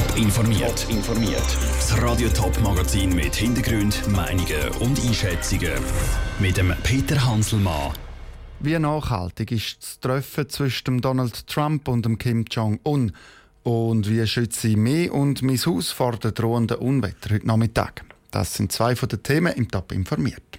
Top informiert. informiert. Das Radio Top Magazin mit Hintergrund, Meinungen und Einschätzungen mit dem Peter Hanselmann. Wie nachhaltig ist das Treffen zwischen Donald Trump und dem Kim Jong Un? Und wie schütze ich mich und mein Haus vor den drohenden Unwetter heute Nachmittag? Das sind zwei von den Themen im Top informiert.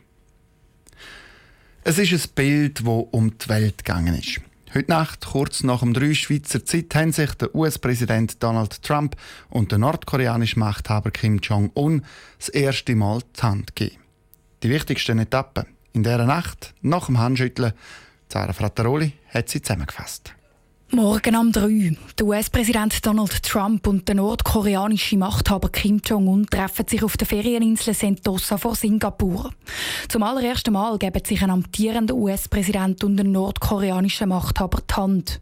Es ist ein Bild, das um die Welt gegangen ist. Heute Nacht, kurz nach dem 3 Schweizer Zeit, haben sich der US-Präsident Donald Trump und der nordkoreanische Machthaber Kim Jong-un das erste Mal die Hand gegeben. Die wichtigsten Etappen in dieser Nacht, nach dem Handschütteln, Zara Frattaroli hat sie zusammengefasst. Morgen um 3. Der US-Präsident Donald Trump und der nordkoreanische Machthaber Kim Jong-un treffen sich auf der Ferieninsel Sentosa vor Singapur. Zum allerersten Mal geben sich ein amtierender US-Präsident und ein nordkoreanischer Machthaber die Hand.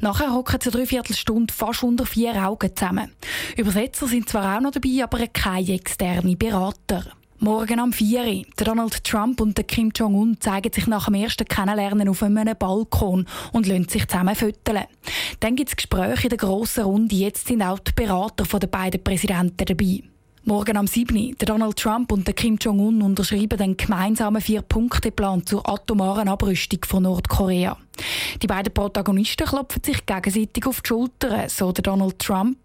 Nachher hocken sie drei Viertelstunde fast unter vier Augen zusammen. Übersetzer sind zwar auch noch dabei, aber keine externen Berater. Morgen am 4. Donald Trump und Kim Jong-un zeigen sich nach dem ersten Kennenlernen auf einem Balkon und lassen sich zusammen fütteln. Dann gibt es Gespräche in der grossen Runde. Jetzt sind auch die Berater der beiden Präsidenten dabei. Morgen am 7. Donald Trump und Kim Jong-un unterschreiben den gemeinsamen Vier-Punkte-Plan zur atomaren Abrüstung von Nordkorea. Die beiden Protagonisten klopfen sich gegenseitig auf die Schultern, so Donald Trump.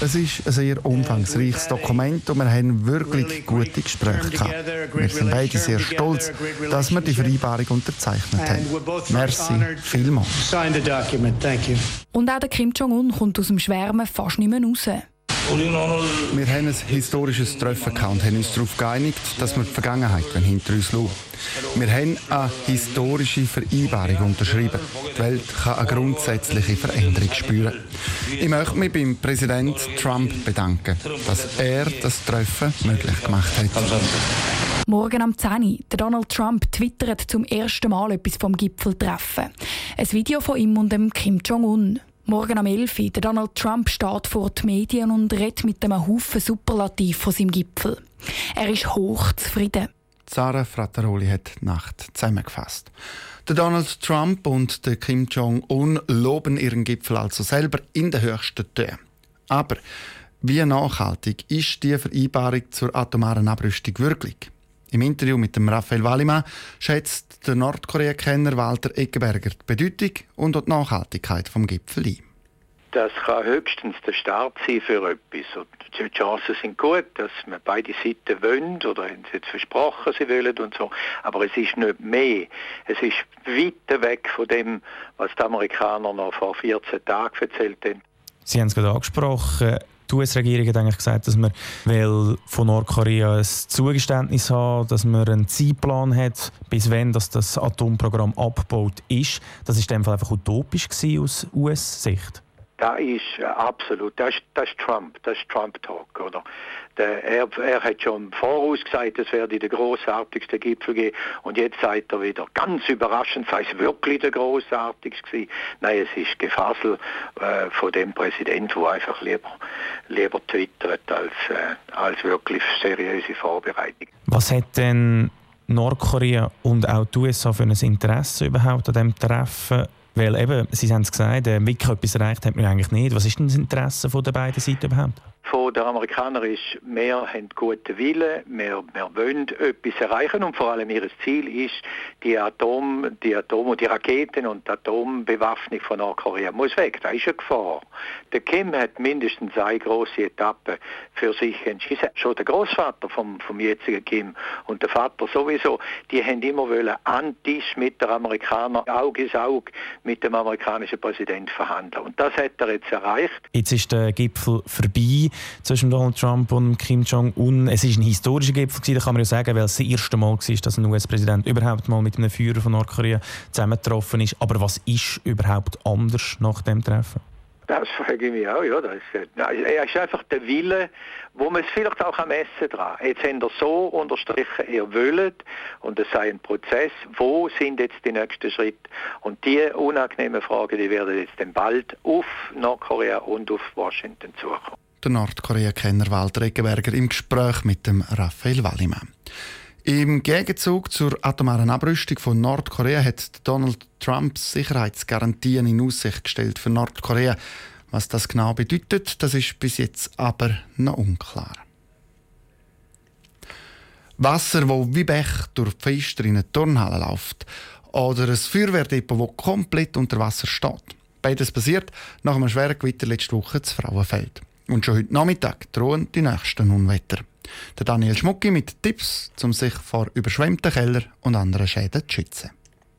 Es ist ein sehr umfangreiches Dokument und wir haben wirklich gute Gespräche gehabt. Wir sind beide sehr stolz, dass wir die Vereinbarung unterzeichnet haben. Merci vielmals. Und auch der Kim Jong-un kommt aus dem Schwärmen fast nicht mehr raus. Wir haben ein historisches Treffen gehabt und haben uns darauf geeinigt, dass wir die Vergangenheit hinter uns schauen. Wir haben eine historische Vereinbarung unterschrieben. Die Welt kann eine grundsätzliche Veränderung spüren. Ich möchte mich beim Präsident Trump bedanken, dass er das Treffen möglich gemacht hat. Morgen am 10. Der Donald Trump twittert zum ersten Mal etwas vom Gipfeltreffen. Ein Video von ihm und dem Kim Jong-un. Morgen am 11. Der Donald Trump steht vor den Medien und redet mit einem Haufen Superlativ von seinem Gipfel. Er ist hochzufrieden. Sarah Frattaroli hat die Nacht zusammengefasst. Donald Trump und Kim Jong-un loben ihren Gipfel also selber in den höchsten Tönen. Aber wie nachhaltig ist die Vereinbarung zur atomaren Abrüstung wirklich? Im Interview mit dem Raphael Wallimann schätzt der Nordkorea-Kenner Walter Eckenberger die Bedeutung und die Nachhaltigkeit vom Gipfel ein. Das kann höchstens der Start sein für etwas. Und die Chancen sind gut, dass man beide Seiten wollen oder haben sie jetzt versprochen, sie wollen und so. Aber es ist nicht mehr. Es ist weit weg von dem, was die Amerikaner noch vor 14 Tagen erzählt haben. Sie haben es gerade angesprochen. Die US-Regierung hat eigentlich gesagt, dass man von Nordkorea ein Zugeständnis haben dass man einen Zeitplan hat, bis wann das, das Atomprogramm abgebaut ist. Das war in dem Fall einfach utopisch aus US-Sicht. Das ist äh, absolut, das das ist Trump, das ist Trump-Talk, oder? Der, er, er hat schon voraus gesagt, es werde der großartigste Gipfel geben und jetzt sagt er wieder, ganz überraschend, sei es wirklich der großartigste. Nein, es ist Gefassel äh, von dem Präsident, der einfach lieber, lieber twittert als, äh, als wirklich seriöse Vorbereitung. Was hat denn Nordkorea und auch die USA für ein Interesse überhaupt an diesem Treffen weil eben, Sie haben es gesagt, äh, wirklich etwas erreicht hat man eigentlich nicht. Was ist denn das Interesse von der beiden Seiten überhaupt? Von der Amerikaner ist, wir haben guten Willen, wir, wir wollen etwas erreichen und vor allem ihr Ziel ist, die Atom, die Atom und die Raketen und die Atombewaffnung von Nordkorea muss weg. Das ist eine Gefahr. Der Kim hat mindestens eine große Etappe für sich entschieden. Schon der Großvater vom, vom jetzigen Kim und der Vater sowieso, die haben immer wollen an Tisch mit der Amerikaner Auge in Auge mit dem amerikanischen Präsidenten verhandeln. Und das hat er jetzt erreicht. Jetzt ist der Gipfel vorbei zwischen Donald Trump und Kim Jong-un. Es war ein historischer Gipfel, gewesen, kann man ja sagen, weil es das erste Mal war, dass ein US-Präsident überhaupt mal mit einem Führer von Nordkorea zusammengetroffen ist. Aber was ist überhaupt anders nach dem Treffen? Das frage ich mich auch, ja. Das ist, er ist einfach der Wille, wo man es vielleicht auch am Essen dran. Jetzt haben er so unterstrichen, er will und es sei ein Prozess. Wo sind jetzt die nächsten Schritte? Und die unangenehmen Fragen, die werden jetzt dann bald auf Nordkorea und auf Washington zukommen der Nordkorea-Kenner Walter Eggenberger im Gespräch mit dem Raphael Wallimann. Im Gegenzug zur atomaren Abrüstung von Nordkorea hat Donald Trump Sicherheitsgarantien in Aussicht gestellt für Nordkorea. Was das genau bedeutet, das ist bis jetzt aber noch unklar. Wasser, wo wie Bech durch die Fenster in eine Turnhalle läuft. Oder ein Feuerwehrdepot, das komplett unter Wasser steht. Beides passiert nach einem schweren Gewitter letzte Woche zu Frauenfeld. Und schon heute Nachmittag drohen die nächsten Unwetter. Der Daniel Schmucki mit Tipps, um sich vor überschwemmten Keller und anderen Schäden zu schützen.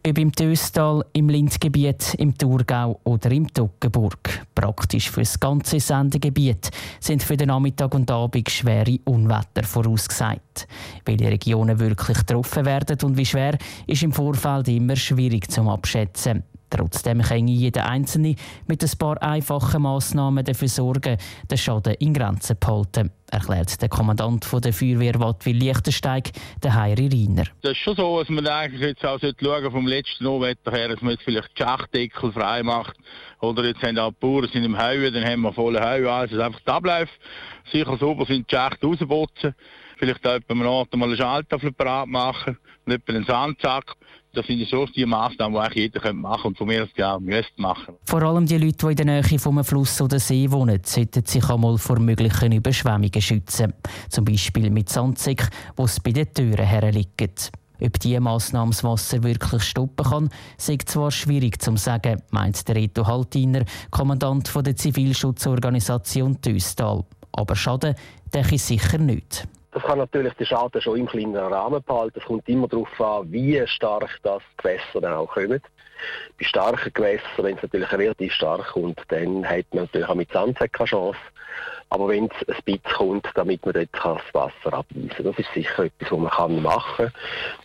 Ob im Töstal, im Lindgebiet, im Thurgau oder im Toggenburg. Praktisch für das ganze Sendegebiet sind für den Nachmittag und Abend schwere Unwetter vorausgesagt. Welche Regionen wirklich getroffen werden und wie schwer, ist im Vorfeld immer schwierig zu abschätzen. Trotzdem kann jeder Einzelne mit ein paar einfachen Massnahmen dafür sorgen, den Schaden in Grenzen zu halten, erklärt der Kommandant der Feuerwehr Wattwil Liechtensteig, der Heiri Reiner. Das ist schon so, dass man eigentlich jetzt auch schauen vom letzten Unwetter her, dass man jetzt vielleicht die Schachtdeckel frei macht. Oder jetzt haben auch die Bauern sind im Heuen, dann haben wir volle Heuen, also einfach die Abläufe sicher sauber sind, die Schacht rausputzen. Vielleicht auch mal eine Schalttafel parat machen und einen Sandsack das sind so die Massnahmen, die eigentlich jeder machen könnte und von mir aus ja müsste machen. Vor allem die Leute, die in der Nähe vom Fluss oder See wohnen, sollten sich einmal vor möglichen Überschwemmungen schützen. Zum Beispiel mit Sandsäcken, die es bei den Türen herliegt. Ob diese Massnahme das Wasser wirklich stoppen kann, ist zwar schwierig zu sagen, meint der Reto Haltiner, Kommandant der Zivilschutzorganisation Töstal. Aber Schaden denke ich sicher nicht. Das kann natürlich den Schaden schon im kleinen Rahmen behalten. Es kommt immer darauf an, wie stark das Gewässer dann auch kommt. Bei starken Gewässern, wenn es natürlich relativ stark kommt, dann hat man natürlich auch mit Sandsäcken keine Chance. Aber wenn es ein bisschen kommt, damit man dort das Wasser abweisen das ist sicher etwas, was man machen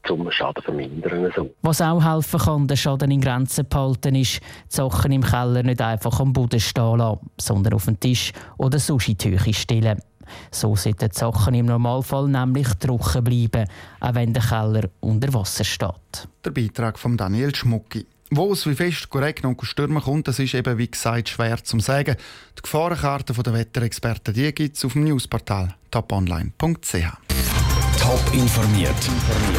kann, um Schaden zu vermindern. So. Was auch helfen kann, den Schaden in Grenzen zu halten, ist, die Sachen im Keller nicht einfach am Boden stehen lassen, sondern auf den Tisch oder sonst in stellen. So sollten die Sachen im Normalfall nämlich trocken bleiben, auch wenn der Keller unter Wasser steht. Der Beitrag von Daniel Schmucki. Wo es wie fest korrekt und stürmen kommt, das ist eben wie gesagt schwer zu sagen. Die Gefahrenkarte der Wetterexperten gibt es auf dem Newsportal toponline.ch. Top informiert,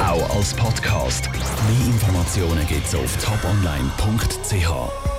auch als Podcast. Mehr Informationen gibt es auf toponline.ch.